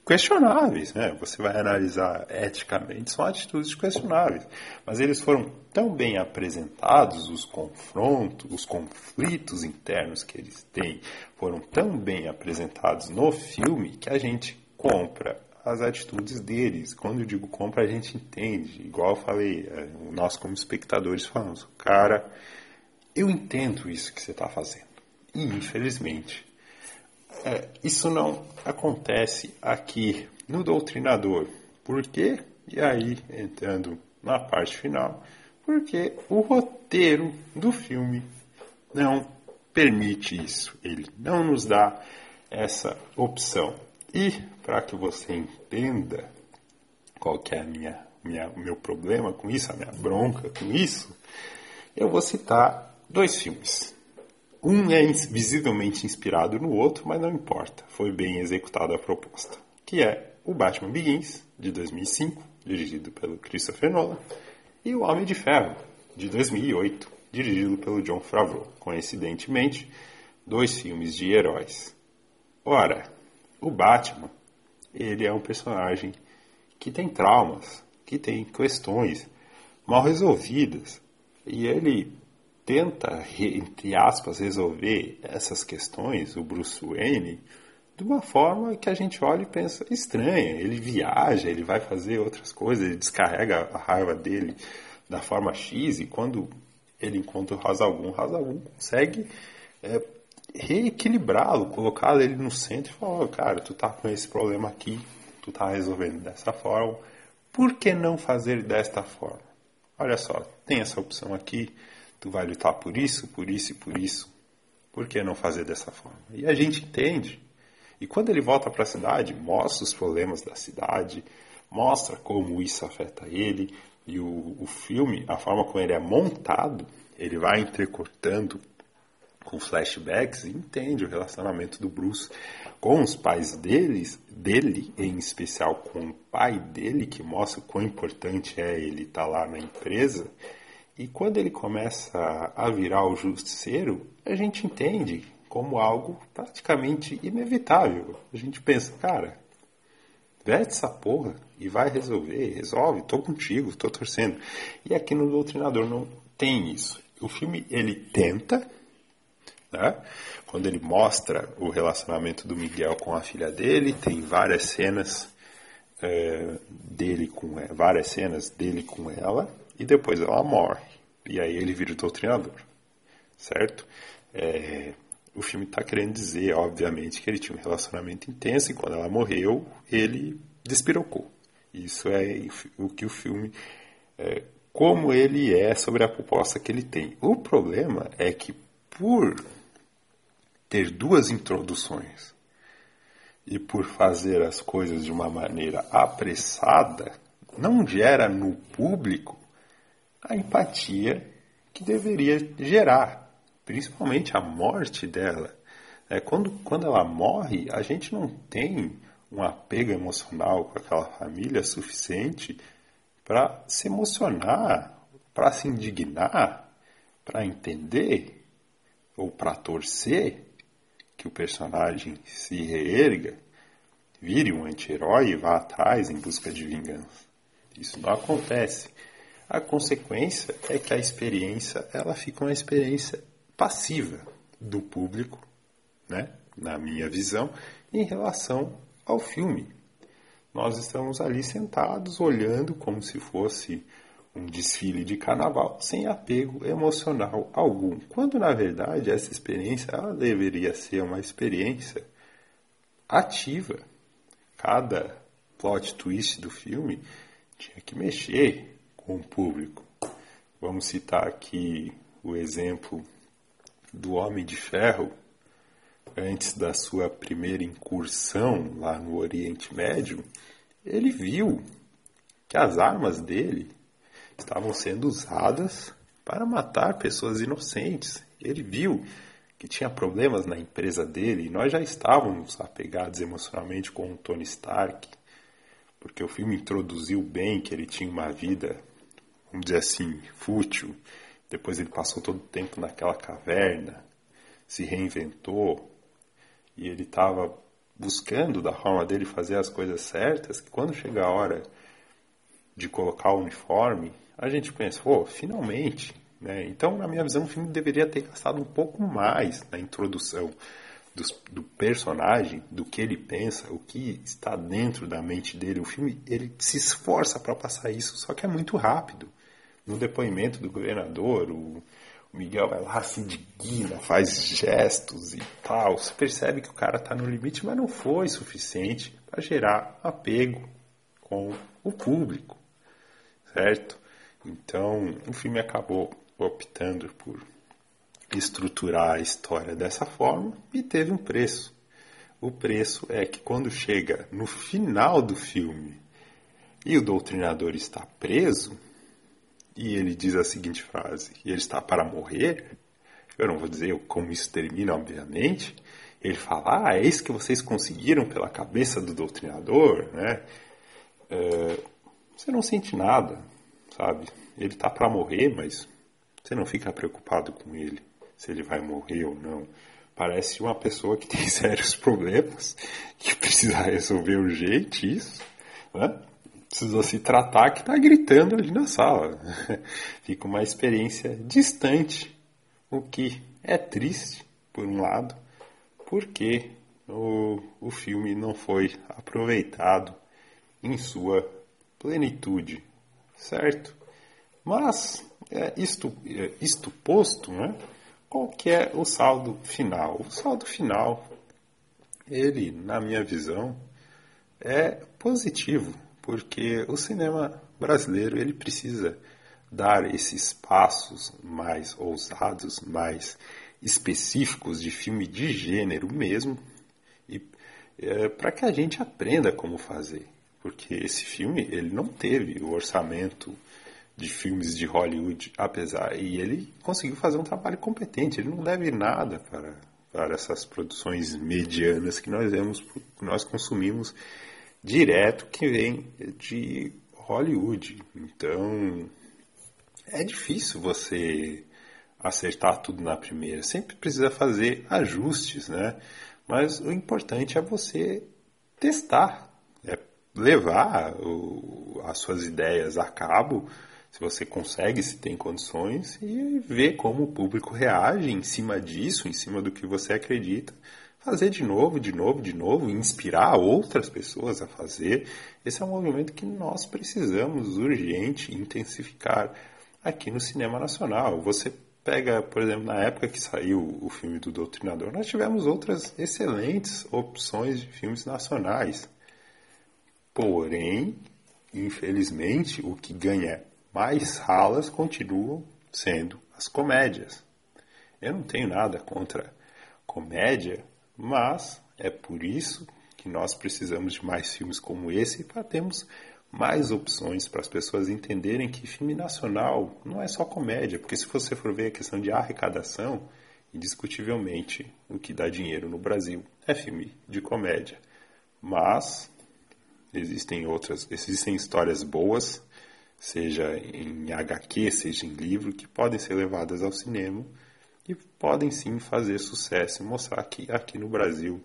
questionáveis, né? Você vai analisar eticamente, são atitudes questionáveis, mas eles foram tão bem apresentados, os confrontos, os conflitos internos que eles têm, foram tão bem apresentados no filme que a gente compra as atitudes deles. Quando eu digo compra, a gente entende. Igual eu falei, é, nós como espectadores falamos, cara, eu entendo isso que você está fazendo. E infelizmente, é, isso não acontece aqui no Doutrinador. Por quê? E aí, entrando na parte final, porque o roteiro do filme não permite isso. Ele não nos dá essa opção. E para que você entenda qual que é a minha, minha, meu problema com isso, a minha bronca com isso, eu vou citar dois filmes. Um é visivelmente inspirado no outro, mas não importa, foi bem executada a proposta, que é o Batman Begins, de 2005, dirigido pelo Christopher Nolan, e o Homem de Ferro, de 2008, dirigido pelo John Favreau. Coincidentemente, dois filmes de heróis. Ora, o Batman, ele é um personagem que tem traumas, que tem questões mal resolvidas, e ele tenta, entre aspas, resolver essas questões, o Bruce Wayne, de uma forma que a gente olha e pensa estranha. Ele viaja, ele vai fazer outras coisas, ele descarrega a raiva dele da forma X e quando ele encontra o Hazalgun, o Hazalgun consegue é, reequilibrá-lo, colocar ele no centro e falar, oh, cara, tu tá com esse problema aqui, tu tá resolvendo dessa forma, por que não fazer desta forma? Olha só, tem essa opção aqui, tu vai lutar por isso, por isso e por isso. Por que não fazer dessa forma? E a gente entende. E quando ele volta para a cidade, mostra os problemas da cidade, mostra como isso afeta ele. E o, o filme, a forma como ele é montado, ele vai entrecortando com flashbacks entende o relacionamento do Bruce com os pais deles, dele, em especial com o pai dele, que mostra quão importante é ele estar tá lá na empresa e quando ele começa a virar o justiceiro, a gente entende como algo praticamente inevitável. A gente pensa, cara, veste essa porra e vai resolver, resolve, tô contigo, tô torcendo. E aqui no Doutrinador não tem isso. O filme, ele tenta, né? quando ele mostra o relacionamento do Miguel com a filha dele, tem várias cenas é, dele com várias cenas dele com ela, e depois ela morre. E aí ele vira o doutrinador, certo? É, o filme está querendo dizer, obviamente, que ele tinha um relacionamento intenso e quando ela morreu, ele despirocou. Isso é o que o filme, é, como ele é sobre a proposta que ele tem. O problema é que por ter duas introduções e por fazer as coisas de uma maneira apressada, não gera no público a empatia que deveria gerar, principalmente a morte dela. É, quando, quando ela morre, a gente não tem um apego emocional com aquela família suficiente para se emocionar, para se indignar, para entender ou para torcer que o personagem se reerga, vire um anti-herói e vá atrás em busca de vingança. Isso não acontece. A consequência é que a experiência ela fica uma experiência passiva do público, né? na minha visão, em relação ao filme. Nós estamos ali sentados olhando como se fosse um desfile de carnaval sem apego emocional algum, quando na verdade essa experiência deveria ser uma experiência ativa. Cada plot twist do filme tinha que mexer com o público. Vamos citar aqui o exemplo do Homem de Ferro, antes da sua primeira incursão lá no Oriente Médio, ele viu que as armas dele estavam sendo usadas para matar pessoas inocentes. Ele viu que tinha problemas na empresa dele e nós já estávamos apegados emocionalmente com o Tony Stark, porque o filme introduziu bem que ele tinha uma vida vamos dizer assim, fútil. Depois ele passou todo o tempo naquela caverna, se reinventou e ele estava buscando da forma dele fazer as coisas certas. Que quando chega a hora de colocar o uniforme, a gente pensa, pô, finalmente. Né? Então, na minha visão, o filme deveria ter gastado um pouco mais na introdução do, do, personagem, do que ele pensa, o que está dentro da mente dele. O filme ele se esforça para passar isso, só que é muito rápido no depoimento do governador, o, o Miguel vai lá, se indigna, faz gestos e tal. Você percebe que o cara está no limite, mas não foi suficiente para gerar apego com o público, certo? Então, o filme acabou optando por estruturar a história dessa forma e teve um preço. O preço é que quando chega no final do filme e o doutrinador está preso, e ele diz a seguinte frase: e ele está para morrer. eu não vou dizer como isso termina, obviamente, ele fala, ah, é isso que vocês conseguiram pela cabeça do doutrinador, né? É, você não sente nada, sabe? Ele tá para morrer, mas você não fica preocupado com ele, se ele vai morrer ou não. Parece uma pessoa que tem sérios problemas, que precisa resolver urgente isso, né? Precisa se tratar que tá gritando ali na sala. Fica uma experiência distante, o que é triste, por um lado, porque o, o filme não foi aproveitado em sua plenitude, certo? Mas, é, isto, é, isto posto, né, qual que é o saldo final? O saldo final, ele, na minha visão, é positivo, porque o cinema brasileiro ele precisa dar esses passos mais ousados, mais específicos de filme de gênero mesmo, e é, para que a gente aprenda como fazer, porque esse filme ele não teve o orçamento de filmes de Hollywood, apesar e ele conseguiu fazer um trabalho competente. Ele não deve nada para para essas produções medianas que nós vemos, nós consumimos direto que vem de Hollywood. Então é difícil você acertar tudo na primeira. Sempre precisa fazer ajustes, né? Mas o importante é você testar, levar o, as suas ideias a cabo, se você consegue, se tem condições, e ver como o público reage em cima disso, em cima do que você acredita. Fazer de novo, de novo, de novo, inspirar outras pessoas a fazer. Esse é um movimento que nós precisamos urgente intensificar aqui no cinema nacional. Você pega, por exemplo, na época que saiu o filme do Doutrinador, nós tivemos outras excelentes opções de filmes nacionais. Porém, infelizmente, o que ganha mais salas continuam sendo as comédias. Eu não tenho nada contra comédia, mas é por isso que nós precisamos de mais filmes como esse para termos mais opções para as pessoas entenderem que filme nacional não é só comédia, porque se você for ver a questão de arrecadação, indiscutivelmente o que dá dinheiro no Brasil é filme de comédia. Mas existem outras, existem histórias boas, seja em HQ, seja em livro, que podem ser levadas ao cinema e podem sim fazer sucesso mostrar que aqui no Brasil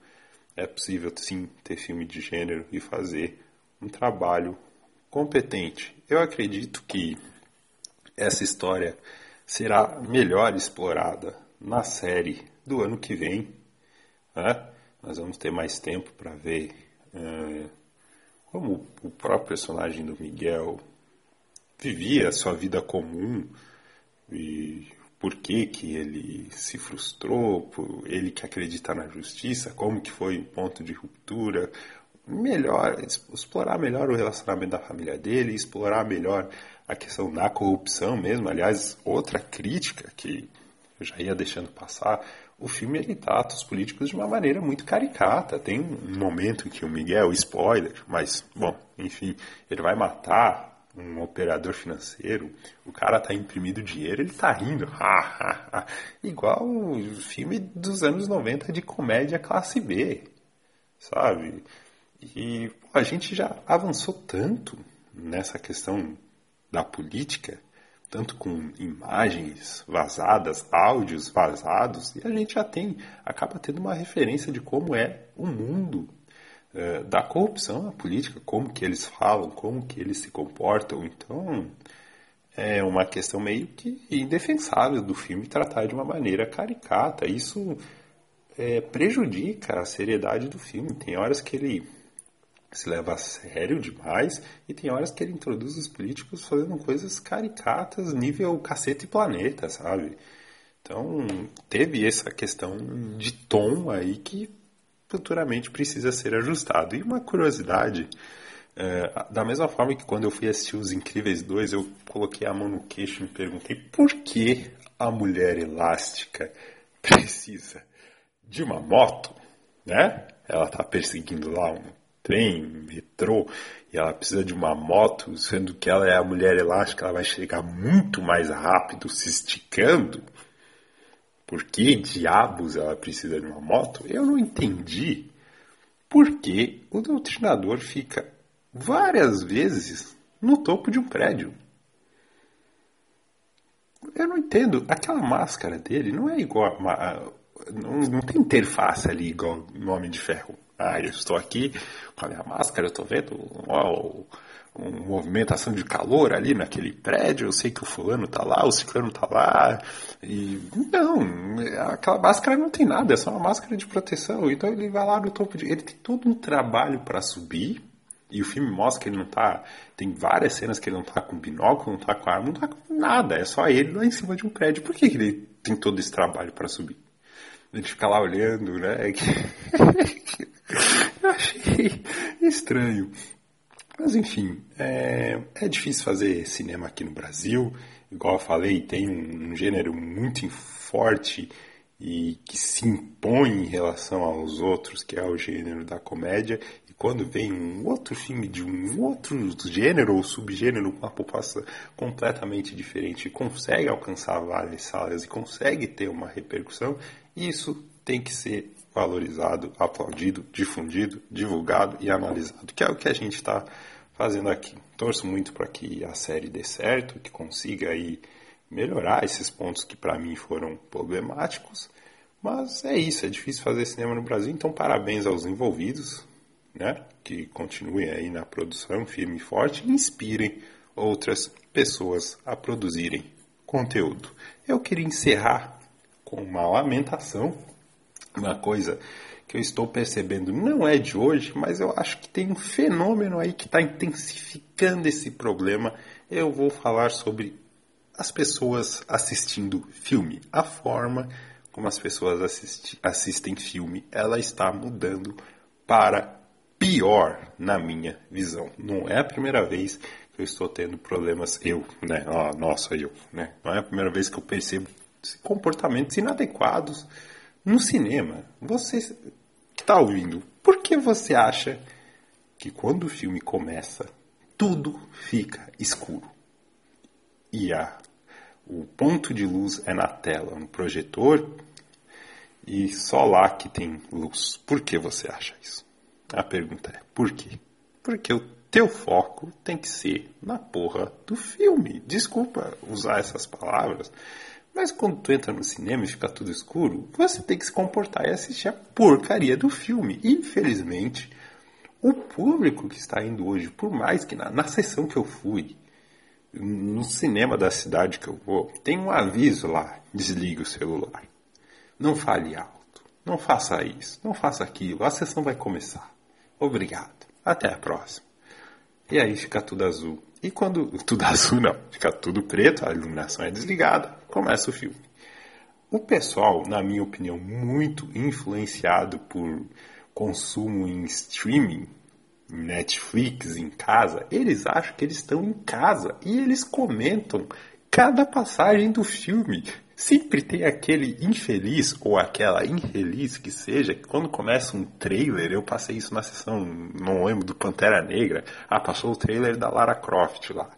é possível sim ter filme de gênero e fazer um trabalho competente. Eu acredito que essa história será melhor explorada na série do ano que vem. Né? Nós vamos ter mais tempo para ver é, como o próprio personagem do Miguel vivia a sua vida comum e por que, que ele se frustrou, por ele que acredita na justiça, como que foi o ponto de ruptura, melhor, explorar melhor o relacionamento da família dele, explorar melhor a questão da corrupção mesmo. Aliás, outra crítica que eu já ia deixando passar, o filme ele trata os políticos de uma maneira muito caricata. Tem um momento em que o Miguel, spoiler, mas, bom, enfim, ele vai matar um operador financeiro, o cara tá imprimindo dinheiro, ele tá rindo. Igual o filme dos anos 90 de comédia classe B, sabe? E a gente já avançou tanto nessa questão da política, tanto com imagens vazadas, áudios vazados, e a gente já tem, acaba tendo uma referência de como é o mundo é, da corrupção na política, como que eles falam, como que eles se comportam. Então, é uma questão meio que indefensável do filme tratar de uma maneira caricata. Isso é, prejudica a seriedade do filme. Tem horas que ele se leva a sério demais e tem horas que ele introduz os políticos fazendo coisas caricatas nível cacete e planeta, sabe? Então teve essa questão de tom aí que futuramente precisa ser ajustado. E uma curiosidade, é, da mesma forma que quando eu fui assistir Os Incríveis 2, eu coloquei a mão no queixo e me perguntei por que a mulher elástica precisa de uma moto, né? Ela está perseguindo lá um trem, metrô, e ela precisa de uma moto, sendo que ela é a mulher elástica, ela vai chegar muito mais rápido se esticando. por que diabos ela precisa de uma moto, eu não entendi por que o doutrinador fica várias vezes no topo de um prédio. Eu não entendo. Aquela máscara dele não é igual. A, não, não tem interface ali igual no Homem de Ferro. Ah, eu estou aqui com a minha máscara, eu estou vendo ó, uma movimentação de calor ali naquele prédio, eu sei que o fulano está lá, o ciclano está lá. E não, aquela máscara não tem nada, é só uma máscara de proteção. Então ele vai lá no topo de. Ele tem todo um trabalho para subir e o filme mostra que ele não tá. Tem várias cenas que ele não tá com binóculo, não tá com arma, não tá com nada. É só ele lá em cima de um prédio. Por que ele tem todo esse trabalho para subir? Ele fica lá olhando, né? Eu achei estranho. Mas enfim, é, é, difícil fazer cinema aqui no Brasil. Igual eu falei, tem um, um gênero muito forte e que se impõe em relação aos outros, que é o gênero da comédia, quando vem um outro filme de um outro gênero ou subgênero com uma população completamente diferente e consegue alcançar várias salas e consegue ter uma repercussão, isso tem que ser valorizado, aplaudido, difundido, divulgado e analisado, que é o que a gente está fazendo aqui. Torço muito para que a série dê certo, que consiga aí melhorar esses pontos que para mim foram problemáticos, mas é isso, é difícil fazer cinema no Brasil, então parabéns aos envolvidos, né, que continuem aí na produção firme e forte e inspirem outras pessoas a produzirem conteúdo. Eu queria encerrar com uma lamentação, uma coisa que eu estou percebendo não é de hoje, mas eu acho que tem um fenômeno aí que está intensificando esse problema. Eu vou falar sobre as pessoas assistindo filme, a forma como as pessoas assisti assistem filme, ela está mudando para pior na minha visão. Não é a primeira vez que eu estou tendo problemas, eu, né? Ah, nossa, eu, né? Não é a primeira vez que eu percebo comportamentos inadequados no cinema. Você está ouvindo, por que você acha que quando o filme começa, tudo fica escuro? E a, o ponto de luz é na tela, no projetor, e só lá que tem luz. Por que você acha isso? A pergunta é: por quê? Porque o teu foco tem que ser na porra do filme. Desculpa usar essas palavras, mas quando tu entra no cinema e fica tudo escuro, você tem que se comportar e assistir a porcaria do filme. Infelizmente, o público que está indo hoje, por mais que na, na sessão que eu fui, no cinema da cidade que eu vou, tem um aviso lá: desligue o celular. Não fale alto. Não faça isso. Não faça aquilo. A sessão vai começar. Obrigado. Até a próxima. E aí fica tudo azul. E quando. Tudo azul não, fica tudo preto, a iluminação é desligada, começa o filme. O pessoal, na minha opinião, muito influenciado por consumo em streaming, Netflix, em casa, eles acham que eles estão em casa e eles comentam cada passagem do filme. Sempre tem aquele infeliz ou aquela infeliz que seja, que quando começa um trailer, eu passei isso na sessão, não lembro, do Pantera Negra. Ah, passou o trailer da Lara Croft lá.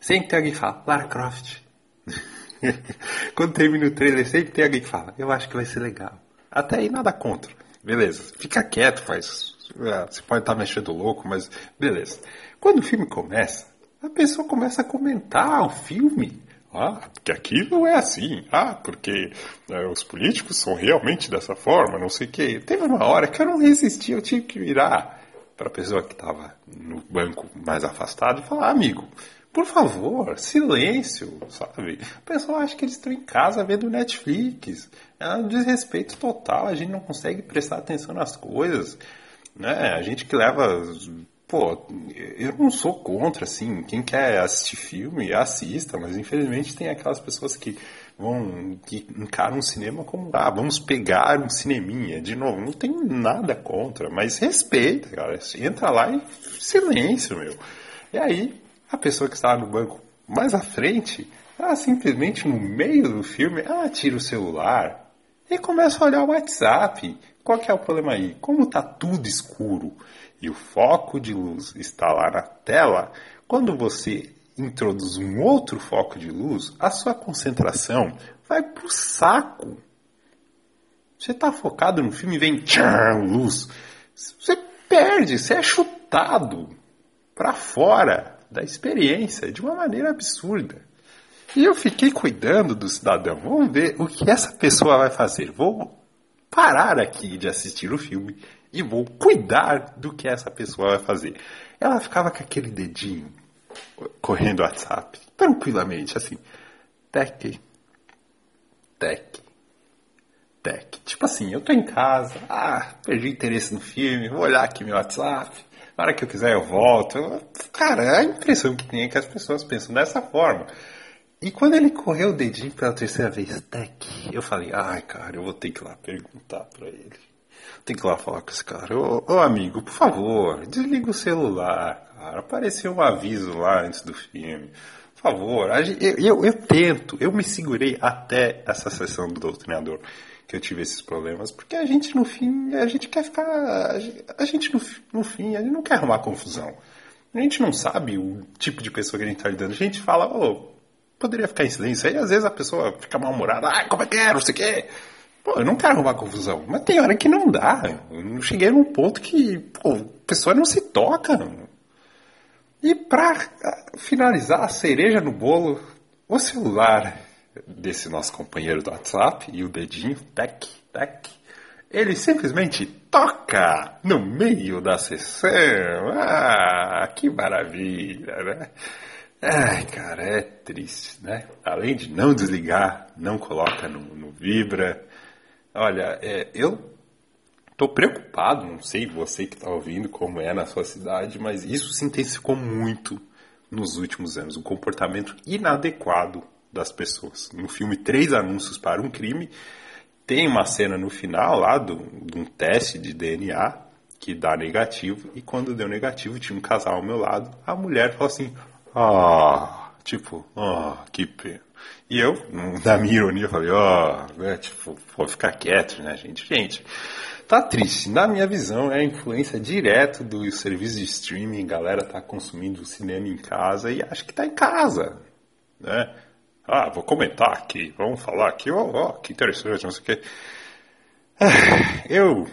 Sempre tem alguém que fala, Lara Croft. quando termina o trailer, sempre tem alguém que fala, eu acho que vai ser legal. Até aí nada contra. Beleza, fica quieto, faz. É, você pode estar mexendo louco, mas beleza. Quando o filme começa, a pessoa começa a comentar o filme. Ah, porque aqui não é assim. Ah, porque né, os políticos são realmente dessa forma, não sei o quê. Teve uma hora que eu não resisti, eu tive que virar para a pessoa que estava no banco mais afastado e falar, amigo, por favor, silêncio, sabe? O pessoal acha que eles estão em casa vendo Netflix. É um desrespeito total, a gente não consegue prestar atenção nas coisas. Né? A gente que leva pô, eu não sou contra, assim, quem quer assistir filme, assista, mas infelizmente tem aquelas pessoas que vão, que encaram o cinema como, ah, vamos pegar um cineminha, de novo, não tem nada contra, mas respeita, cara, entra lá e silêncio, meu. E aí, a pessoa que está no banco mais à frente, ela simplesmente no meio do filme, ela tira o celular e começa a olhar o WhatsApp. Qual que é o problema aí? Como tá tudo escuro, e o foco de luz está lá na tela, quando você introduz um outro foco de luz, a sua concentração vai pro saco. Você tá focado no filme e vem tchan, luz. Você perde, você é chutado para fora da experiência de uma maneira absurda. E eu fiquei cuidando do cidadão. Vamos ver o que essa pessoa vai fazer. Vou parar aqui de assistir o filme e vou cuidar do que essa pessoa vai fazer. Ela ficava com aquele dedinho correndo o WhatsApp, tranquilamente, assim. Tec, tec, tec. Tipo assim, eu tô em casa, ah, perdi interesse no filme, vou olhar aqui meu WhatsApp, na hora que eu quiser eu volto. Cara, a impressão que tem é que as pessoas pensam dessa forma. E quando ele correu o dedinho pela terceira vez, tec, eu falei, ai cara, eu vou ter que ir lá perguntar pra ele. Tem que ir lá falar com esse cara. Ô, ô amigo, por favor, desliga o celular, cara. Apareceu um aviso lá antes do filme. Favor, eu, eu, eu tento, eu me segurei até essa sessão do doutrinador que eu tive esses problemas, porque a gente no fim, a gente quer ficar, a gente no, no fim, a gente não quer arrumar confusão. A gente não sabe o tipo de pessoa que a gente está lidando. A gente fala, ô, poderia ficar em silêncio. Aí às vezes a pessoa fica mal-humorada, ah, como é que é, não sei o quê. Pô, eu não quero arrumar confusão. Mas tem hora que não dá. Eu cheguei num ponto que, pô, a pessoa não se toca. E para finalizar a cereja no bolo, o celular desse nosso companheiro do WhatsApp e o dedinho, tec, tec, ele simplesmente toca no meio da sessão. Ah, que maravilha, né? Ai, cara, é triste, né? Além de não desligar, não coloca no, no vibra. Olha, é, eu tô preocupado, não sei você que está ouvindo como é na sua cidade, mas isso se intensificou muito nos últimos anos. Um comportamento inadequado das pessoas. No filme Três Anúncios para um Crime, tem uma cena no final lá do, de um teste de DNA que dá negativo, e quando deu negativo tinha um casal ao meu lado, a mulher falou assim, ah, tipo, ah, que pena. E eu, na minha ironia, falei, ó, oh, né, tipo, vou ficar quieto, né, gente? Gente, tá triste. Na minha visão, é a influência direta do serviço de streaming, galera tá consumindo cinema em casa e acho que tá em casa, né? Ah, vou comentar aqui, vamos falar aqui, ó, oh, oh, que interessante, não sei o que. Eu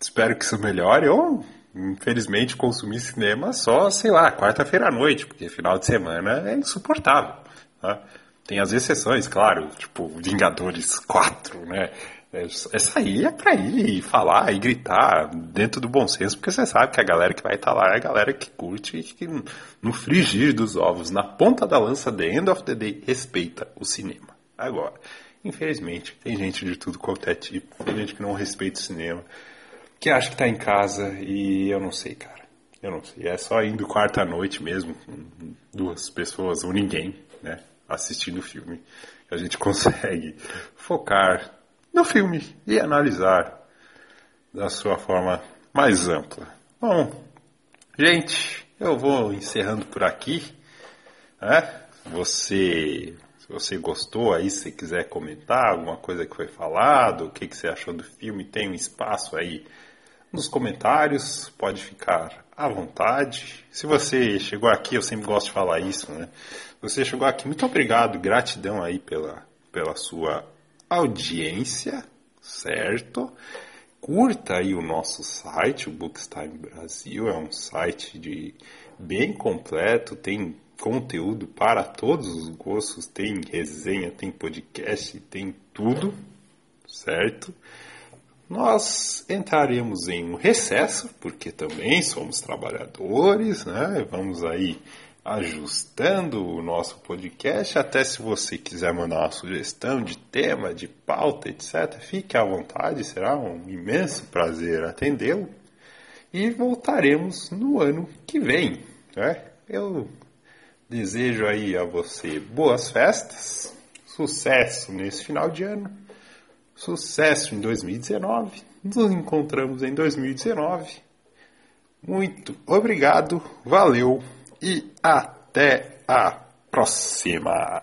espero que isso melhore, ou infelizmente, consumir cinema só, sei lá, quarta-feira à noite, porque final de semana é insuportável. Né? Tem as exceções, claro, tipo Vingadores 4, né? Aí é pra ir e falar e gritar dentro do bom senso, porque você sabe que a galera que vai estar tá lá é a galera que curte e que no frigir dos ovos, na ponta da lança, the end of the day, respeita o cinema. Agora, infelizmente, tem gente de tudo quanto é tipo, tem gente que não respeita o cinema, que acha que tá em casa e eu não sei, cara. Eu não sei. É só indo quarta-noite mesmo, com duas pessoas ou ninguém, né? Assistindo o filme. A gente consegue focar no filme e analisar da sua forma mais ampla. Bom, gente, eu vou encerrando por aqui. Né? Você, se você gostou aí, se quiser comentar alguma coisa que foi falado, o que, que você achou do filme, tem um espaço aí nos comentários, pode ficar à vontade. Se você chegou aqui, eu sempre gosto de falar isso, né? Você chegou aqui, muito obrigado, gratidão aí pela, pela sua audiência, certo? Curta aí o nosso site, o Bookstime Brasil, é um site de bem completo, tem conteúdo para todos os gostos, tem resenha, tem podcast, tem tudo, certo? nós entraremos em um recesso, porque também somos trabalhadores, né? Vamos aí ajustando o nosso podcast. Até se você quiser mandar uma sugestão de tema, de pauta, etc., fique à vontade, será um imenso prazer atendê-lo. E voltaremos no ano que vem. Né? Eu desejo aí a você boas festas, sucesso nesse final de ano Sucesso em 2019. Nos encontramos em 2019. Muito obrigado, valeu e até a próxima.